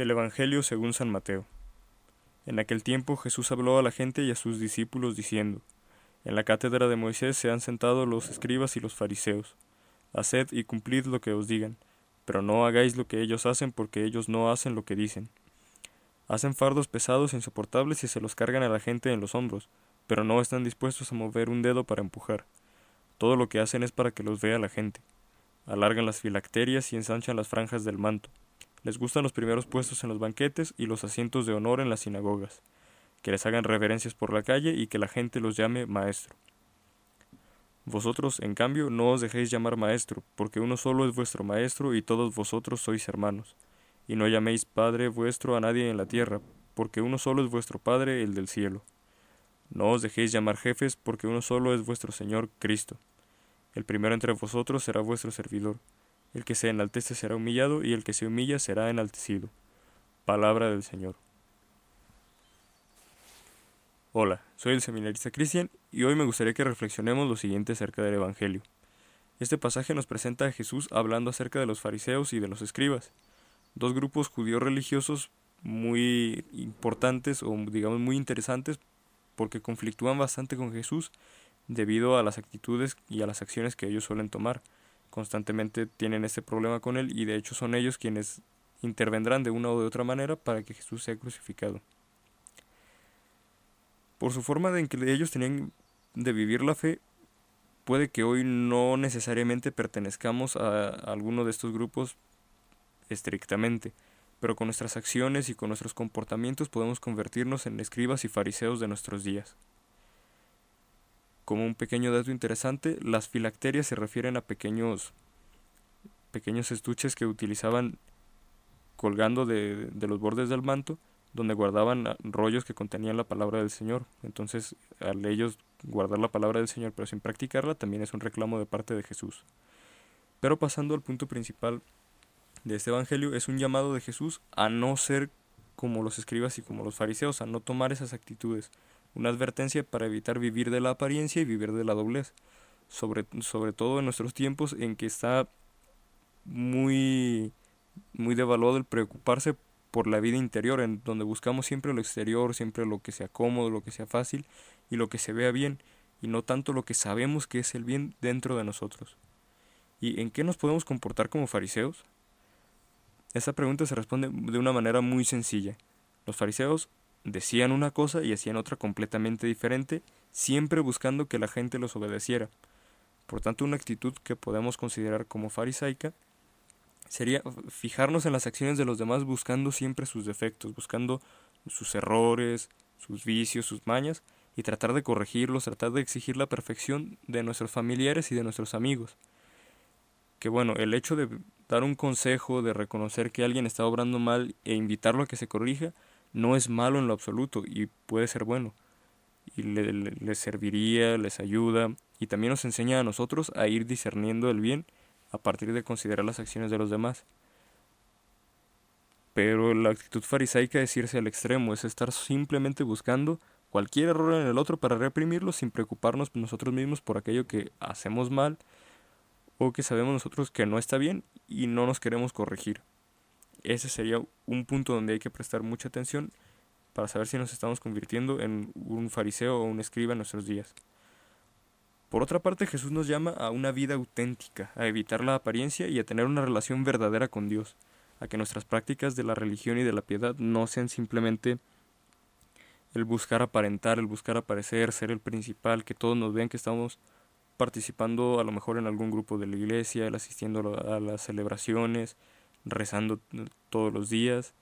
Del Evangelio según San Mateo. En aquel tiempo Jesús habló a la gente y a sus discípulos diciendo, En la cátedra de Moisés se han sentado los escribas y los fariseos. Haced y cumplid lo que os digan, pero no hagáis lo que ellos hacen porque ellos no hacen lo que dicen. Hacen fardos pesados e insoportables y se los cargan a la gente en los hombros, pero no están dispuestos a mover un dedo para empujar. Todo lo que hacen es para que los vea la gente. Alargan las filacterias y ensanchan las franjas del manto les gustan los primeros puestos en los banquetes y los asientos de honor en las sinagogas, que les hagan reverencias por la calle y que la gente los llame maestro. Vosotros, en cambio, no os dejéis llamar maestro, porque uno solo es vuestro maestro y todos vosotros sois hermanos. Y no llaméis Padre vuestro a nadie en la tierra, porque uno solo es vuestro Padre, el del cielo. No os dejéis llamar jefes, porque uno solo es vuestro Señor Cristo. El primero entre vosotros será vuestro servidor. El que se enaltece será humillado, y el que se humilla será enaltecido. Palabra del Señor. Hola, soy el seminarista Cristian, y hoy me gustaría que reflexionemos lo siguiente acerca del Evangelio. Este pasaje nos presenta a Jesús hablando acerca de los fariseos y de los escribas, dos grupos judíos religiosos muy importantes o digamos muy interesantes porque conflictúan bastante con Jesús debido a las actitudes y a las acciones que ellos suelen tomar constantemente tienen este problema con él y de hecho son ellos quienes intervendrán de una o de otra manera para que Jesús sea crucificado. Por su forma de en que ellos tenían de vivir la fe, puede que hoy no necesariamente pertenezcamos a, alguno de estos grupos estrictamente, pero con nuestras acciones y con nuestros comportamientos podemos convertirnos en escribas y fariseos de nuestros días. Como un pequeño dato interesante, las filacterias se refieren a pequeños, pequeños estuches que utilizaban colgando de, de los bordes del manto, donde guardaban rollos que contenían la palabra del Señor. Entonces, al ellos guardar la palabra del Señor pero sin practicarla, también es un reclamo de parte de Jesús. Pero pasando al punto principal de este Evangelio, es un llamado de Jesús a no ser como los escribas y como los fariseos, a no tomar esas actitudes, una advertencia para evitar vivir de la apariencia y vivir de la doblez, sobre, sobre todo en nuestros tiempos en que está muy, muy devaluado el preocuparse por la vida interior, en donde buscamos siempre lo exterior, siempre lo que sea cómodo, lo que sea fácil y lo que se vea bien, y no tanto lo que sabemos que es el bien dentro de nosotros. ¿Y en qué nos podemos comportar como fariseos? Esa pregunta se responde de una manera muy sencilla. Los fariseos decían una cosa y hacían otra completamente diferente, siempre buscando que la gente los obedeciera. Por tanto, una actitud que podemos considerar como farisaica sería fijarnos en las acciones de los demás buscando siempre sus defectos, buscando sus errores, sus vicios, sus mañas, y tratar de corregirlos, tratar de exigir la perfección de nuestros familiares y de nuestros amigos. Que bueno, el hecho de dar un consejo, de reconocer que alguien está obrando mal e invitarlo a que se corrija, no es malo en lo absoluto y puede ser bueno. Y les serviría, les ayuda y también nos enseña a nosotros a ir discerniendo el bien a partir de considerar las acciones de los demás. Pero la actitud farisaica es irse al extremo, es estar simplemente buscando cualquier error en el otro para reprimirlo sin preocuparnos nosotros mismos por aquello que hacemos mal o que sabemos nosotros que no está bien y no nos queremos corregir ese sería un punto donde hay que prestar mucha atención para saber si nos estamos convirtiendo en un fariseo o un escriba en nuestros días. Por otra parte, Jesús nos llama a una vida auténtica, a evitar la apariencia y a tener una relación verdadera con Dios, a que nuestras prácticas de la religión y de la piedad no sean simplemente el buscar aparentar, el buscar aparecer, ser el principal, que todos nos vean que estamos participando a lo mejor en algún grupo de la iglesia, el asistiendo a las celebraciones, rezando todos los días.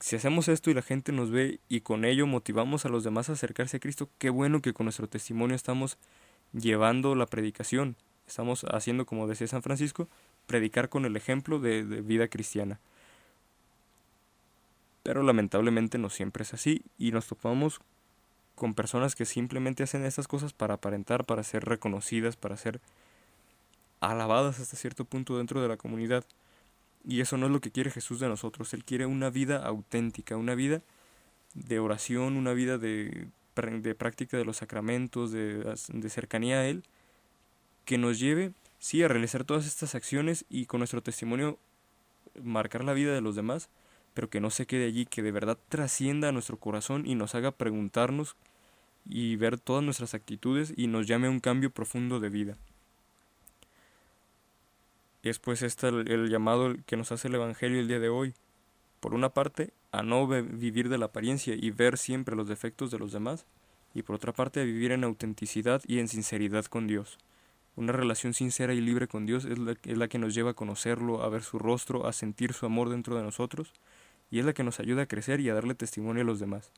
Si hacemos esto y la gente nos ve y con ello motivamos a los demás a acercarse a Cristo, qué bueno que con nuestro testimonio estamos llevando la predicación. Estamos haciendo, como decía San Francisco, predicar con el ejemplo de, vida cristiana. Pero lamentablemente no siempre es así y nos topamos con personas que simplemente hacen estas cosas para aparentar, para ser reconocidas, para ser alabadas hasta cierto punto dentro de la comunidad. Y eso no es lo que quiere Jesús de nosotros. Él quiere una vida auténtica, una vida de oración, una vida de, de práctica de los sacramentos, de, de cercanía a Él, que nos lleve, sí, a realizar todas estas acciones y con nuestro testimonio marcar la vida de los demás, pero que no se quede allí, que de verdad trascienda a nuestro corazón y nos haga preguntarnos y ver todas nuestras actitudes y nos llame a un cambio profundo de vida. Es pues este el, llamado que nos hace el Evangelio el día de hoy. Por una parte, a no vivir de la apariencia y ver siempre los defectos de los demás, y por otra parte, a vivir en autenticidad y en sinceridad con Dios. Una relación sincera y libre con Dios la, es la que nos lleva a conocerlo, a ver su rostro, a sentir su amor dentro de nosotros, y es la que nos ayuda a crecer y a darle testimonio a los demás,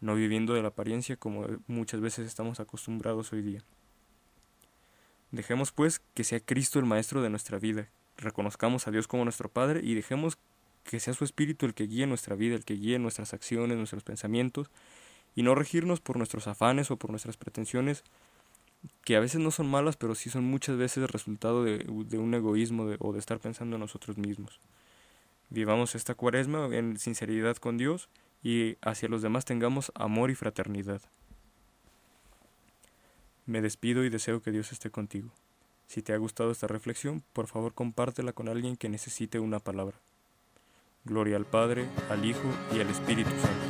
no viviendo de la apariencia como muchas veces estamos acostumbrados hoy día. Dejemos pues que sea Cristo el Maestro de nuestra vida, reconozcamos a Dios como nuestro Padre y dejemos que sea su Espíritu el que guíe nuestra vida, el que guíe nuestras acciones, nuestros pensamientos, y no regirnos por nuestros afanes o por nuestras pretensiones, que a veces no son malas, pero sí son muchas veces resultado de, un egoísmo o de estar pensando en nosotros mismos. Vivamos esta cuaresma en sinceridad con Dios y hacia los demás tengamos amor y fraternidad. Me despido y deseo que Dios esté contigo. Si te ha gustado esta reflexión, por favor compártela con alguien que necesite una palabra. Gloria al Padre, al Hijo y al Espíritu Santo.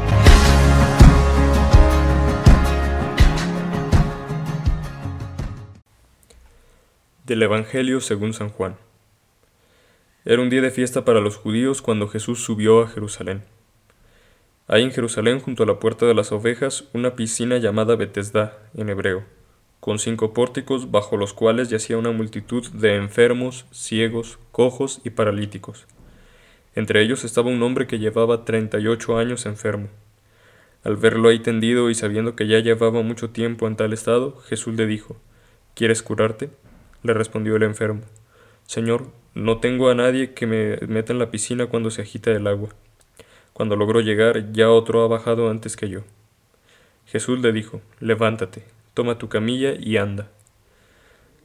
Del Evangelio según San Juan. Era un día de fiesta para los judíos cuando Jesús subió a Jerusalén. Hay en Jerusalén, junto a la puerta de las ovejas, una piscina llamada Betesda, en hebreo, con cinco pórticos bajo los cuales yacía una multitud de enfermos, ciegos, cojos y paralíticos. Entre ellos estaba un hombre que llevaba treinta y ocho años enfermo. Al verlo ahí tendido y sabiendo que ya llevaba mucho tiempo en tal estado, Jesús le dijo, ¿Quieres curarte? Le respondió el enfermo. Señor, no tengo a nadie que me meta en la piscina cuando se agita el agua. Cuando logró llegar, ya otro ha bajado antes que yo. Jesús le dijo, Levántate, toma tu camilla y anda.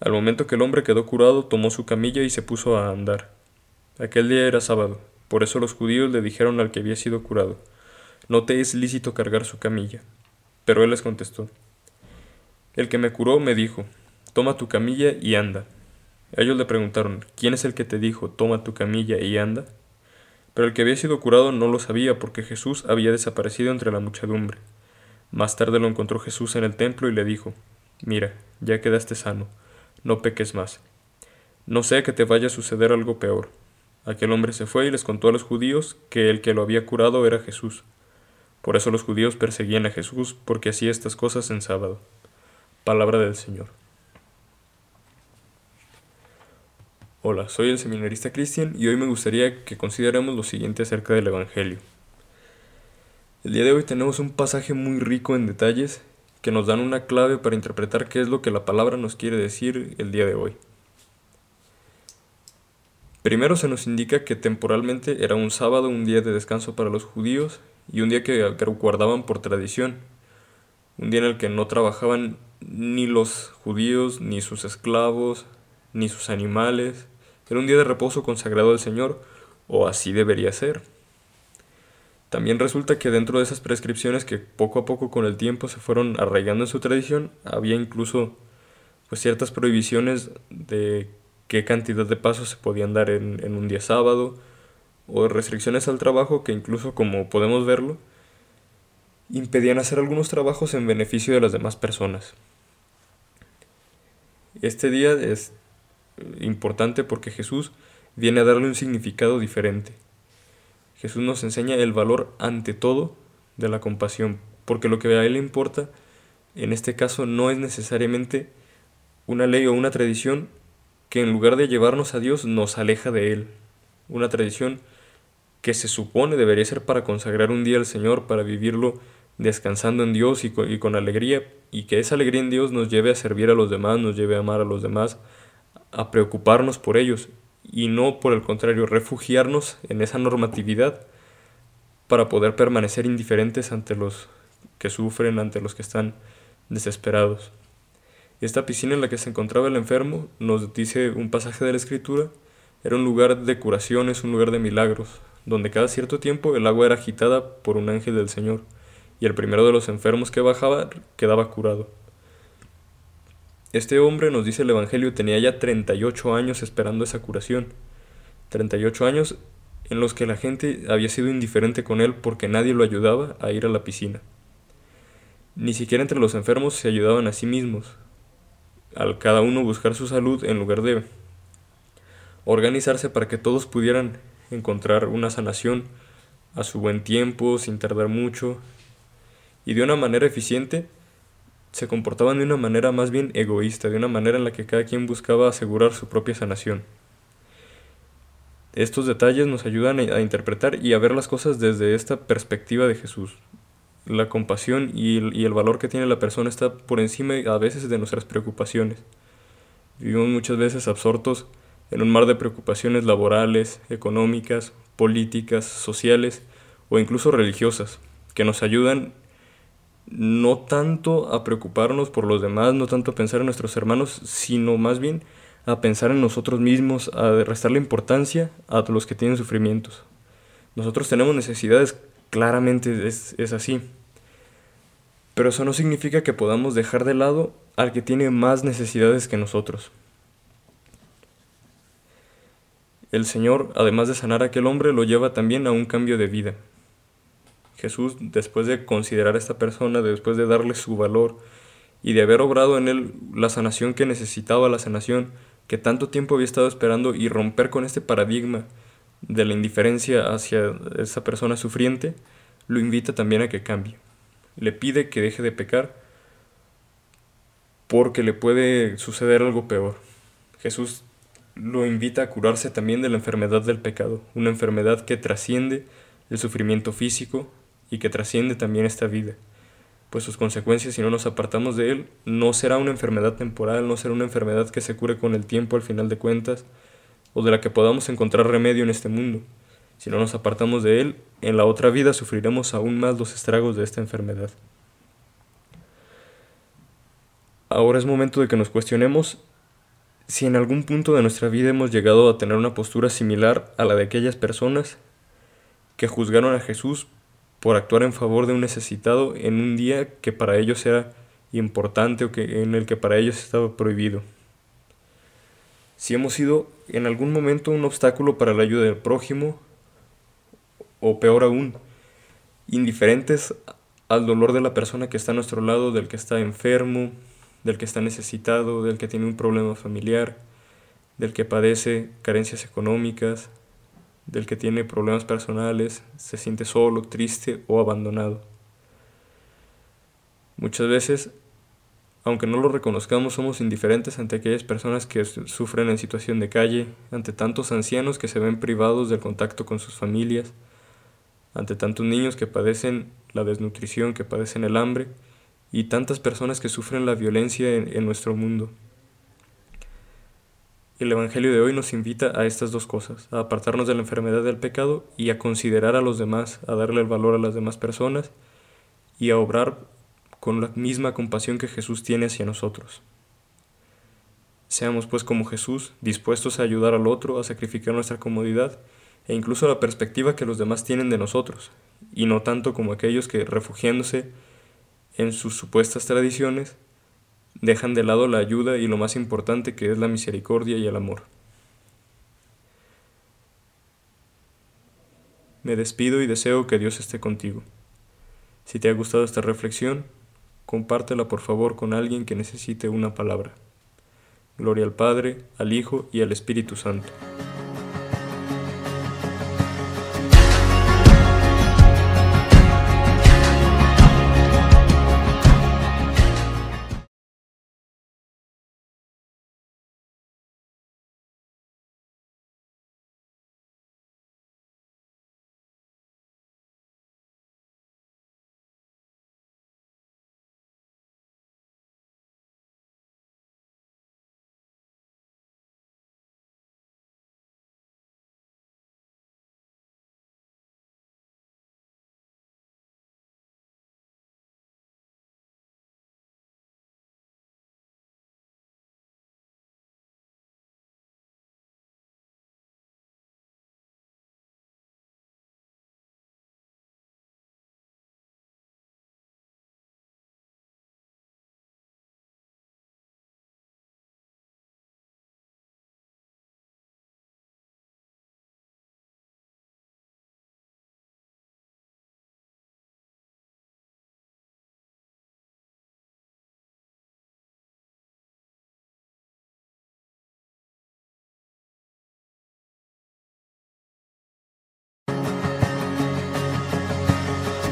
Al momento que el hombre quedó curado, tomó su camilla y se puso a andar. Aquel día era sábado, por eso los judíos le dijeron al que había sido curado, No te es lícito cargar su camilla. Pero él les contestó, El que me curó me dijo, Toma tu camilla y anda. Ellos le preguntaron, ¿quién es el que te dijo, toma tu camilla y anda? Pero el que había sido curado no lo sabía porque Jesús había desaparecido entre la muchedumbre. Más tarde lo encontró Jesús en el templo y le dijo, Mira, ya quedaste sano, no peques más. No sé que te vaya a suceder algo peor. Aquel hombre se fue y les contó a los judíos que el que lo había curado era Jesús. Por eso los judíos perseguían a Jesús porque hacía estas cosas en sábado. Palabra del Señor. Hola, soy el seminarista Cristian y hoy me gustaría que consideremos lo siguiente acerca del Evangelio. El día de hoy tenemos un pasaje muy rico en detalles que nos dan una clave para interpretar qué es lo que la palabra nos quiere decir el día de hoy. Primero se nos indica que temporalmente era un sábado, un día de descanso para los judíos y un día que guardaban por tradición, un día en el que no trabajaban ni los judíos, ni sus esclavos, ni sus animales, era un día de reposo consagrado al Señor, o así debería ser. También resulta que dentro de esas prescripciones que poco a poco con el tiempo se fueron arraigando en su tradición, había incluso pues, ciertas prohibiciones de qué cantidad de pasos se podían dar en, un día sábado, o restricciones al trabajo que incluso como podemos verlo, impedían hacer algunos trabajos en beneficio de las demás personas. Este día es importante porque Jesús viene a darle un significado diferente. Jesús nos enseña el valor ante todo de la compasión, porque lo que a Él le importa en este caso no es necesariamente una ley o una tradición que en lugar de llevarnos a Dios nos aleja de Él. Una tradición que se supone debería ser para consagrar un día al Señor, para vivirlo descansando en Dios y con, y con, alegría, y que esa alegría en Dios nos lleve a servir a los demás, nos lleve a amar a los demás, a preocuparnos por ellos, y no por el contrario, refugiarnos en esa normatividad para poder permanecer indiferentes ante los que sufren, ante los que están desesperados. Esta piscina en la que se encontraba el enfermo, nos dice un pasaje de la escritura, era un lugar de curaciones, un lugar de milagros, donde cada cierto tiempo el agua era agitada por un ángel del Señor, y el primero de los enfermos que bajaba quedaba curado. Este hombre, nos dice el Evangelio, tenía ya 38 años esperando esa curación. 38 años en los que la gente había sido indiferente con él porque nadie lo ayudaba a ir a la piscina. Ni siquiera entre los enfermos se ayudaban a sí mismos, al cada uno buscar su salud en lugar de organizarse para que todos pudieran encontrar una sanación a su buen tiempo, sin tardar mucho y de una manera eficiente, se comportaban de una manera más bien egoísta, de una manera en la que cada quien buscaba asegurar su propia sanación. Estos detalles nos ayudan a interpretar y a ver las cosas desde esta perspectiva de Jesús, la compasión y el, valor que tiene la persona está por encima a veces de nuestras preocupaciones. Vivimos muchas veces absortos en un mar de preocupaciones laborales, económicas, políticas, sociales o incluso religiosas, que nos ayudan no tanto a preocuparnos por los demás, no tanto a pensar en nuestros hermanos, sino más bien a pensar en nosotros mismos, a restarle importancia a los que tienen sufrimientos. Nosotros tenemos necesidades, claramente es, es así, pero eso no significa que podamos dejar de lado al que tiene más necesidades que nosotros. El Señor, además de sanar a aquel hombre, lo lleva también a un cambio de vida. Jesús, después de considerar a esta persona, después de darle su valor y de haber obrado en él la sanación que necesitaba, la sanación que tanto tiempo había estado esperando y romper con este paradigma de la indiferencia hacia esa persona sufriente, lo invita también a que cambie le pide que deje de pecar porque le puede suceder algo peor. Jesús lo invita a curarse también de la enfermedad del pecado, una enfermedad que trasciende el sufrimiento físico y que trasciende también esta vida, pues sus consecuencias si no nos apartamos de él no será una enfermedad temporal, no será una enfermedad que se cure con el tiempo al final de cuentas, o de la que podamos encontrar remedio en este mundo, si no nos apartamos de Él, en la otra vida sufriremos aún más los estragos de esta enfermedad. Ahora es momento de que nos cuestionemos si en algún punto de nuestra vida hemos llegado a tener una postura similar a la de aquellas personas que juzgaron a Jesús por actuar en favor de un necesitado en un día que para ellos era importante o que, en el que para ellos estaba prohibido. Si hemos sido en algún momento un obstáculo para la ayuda del prójimo o peor aún, indiferentes al dolor de la persona que está a nuestro lado, del que está enfermo, del que está necesitado, del que tiene un problema familiar, del que padece carencias económicas, del que tiene problemas personales, se siente solo, triste o abandonado. Muchas veces, aunque no lo reconozcamos, somos indiferentes ante aquellas personas que sufren en situación de calle, ante tantos ancianos que se ven privados del contacto con sus familias, ante tantos niños que padecen la desnutrición, que padecen el hambre y tantas personas que sufren la violencia en, en nuestro mundo. El Evangelio de hoy nos invita a estas dos cosas, a apartarnos de la enfermedad del pecado y a considerar a los demás, a darle el valor a las demás personas y a obrar con la misma compasión que Jesús tiene hacia nosotros. Seamos pues como Jesús, dispuestos a ayudar al otro, a sacrificar nuestra comodidad e incluso la perspectiva que los demás tienen de nosotros, y no tanto como aquellos que, refugiándose en sus supuestas tradiciones, dejan de lado la ayuda y lo más importante que es la misericordia y el amor. Me despido y deseo que Dios esté contigo. Si te ha gustado esta reflexión, compártela por favor con alguien que necesite una palabra. Gloria al Padre, al Hijo y al Espíritu Santo.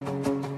Thank you.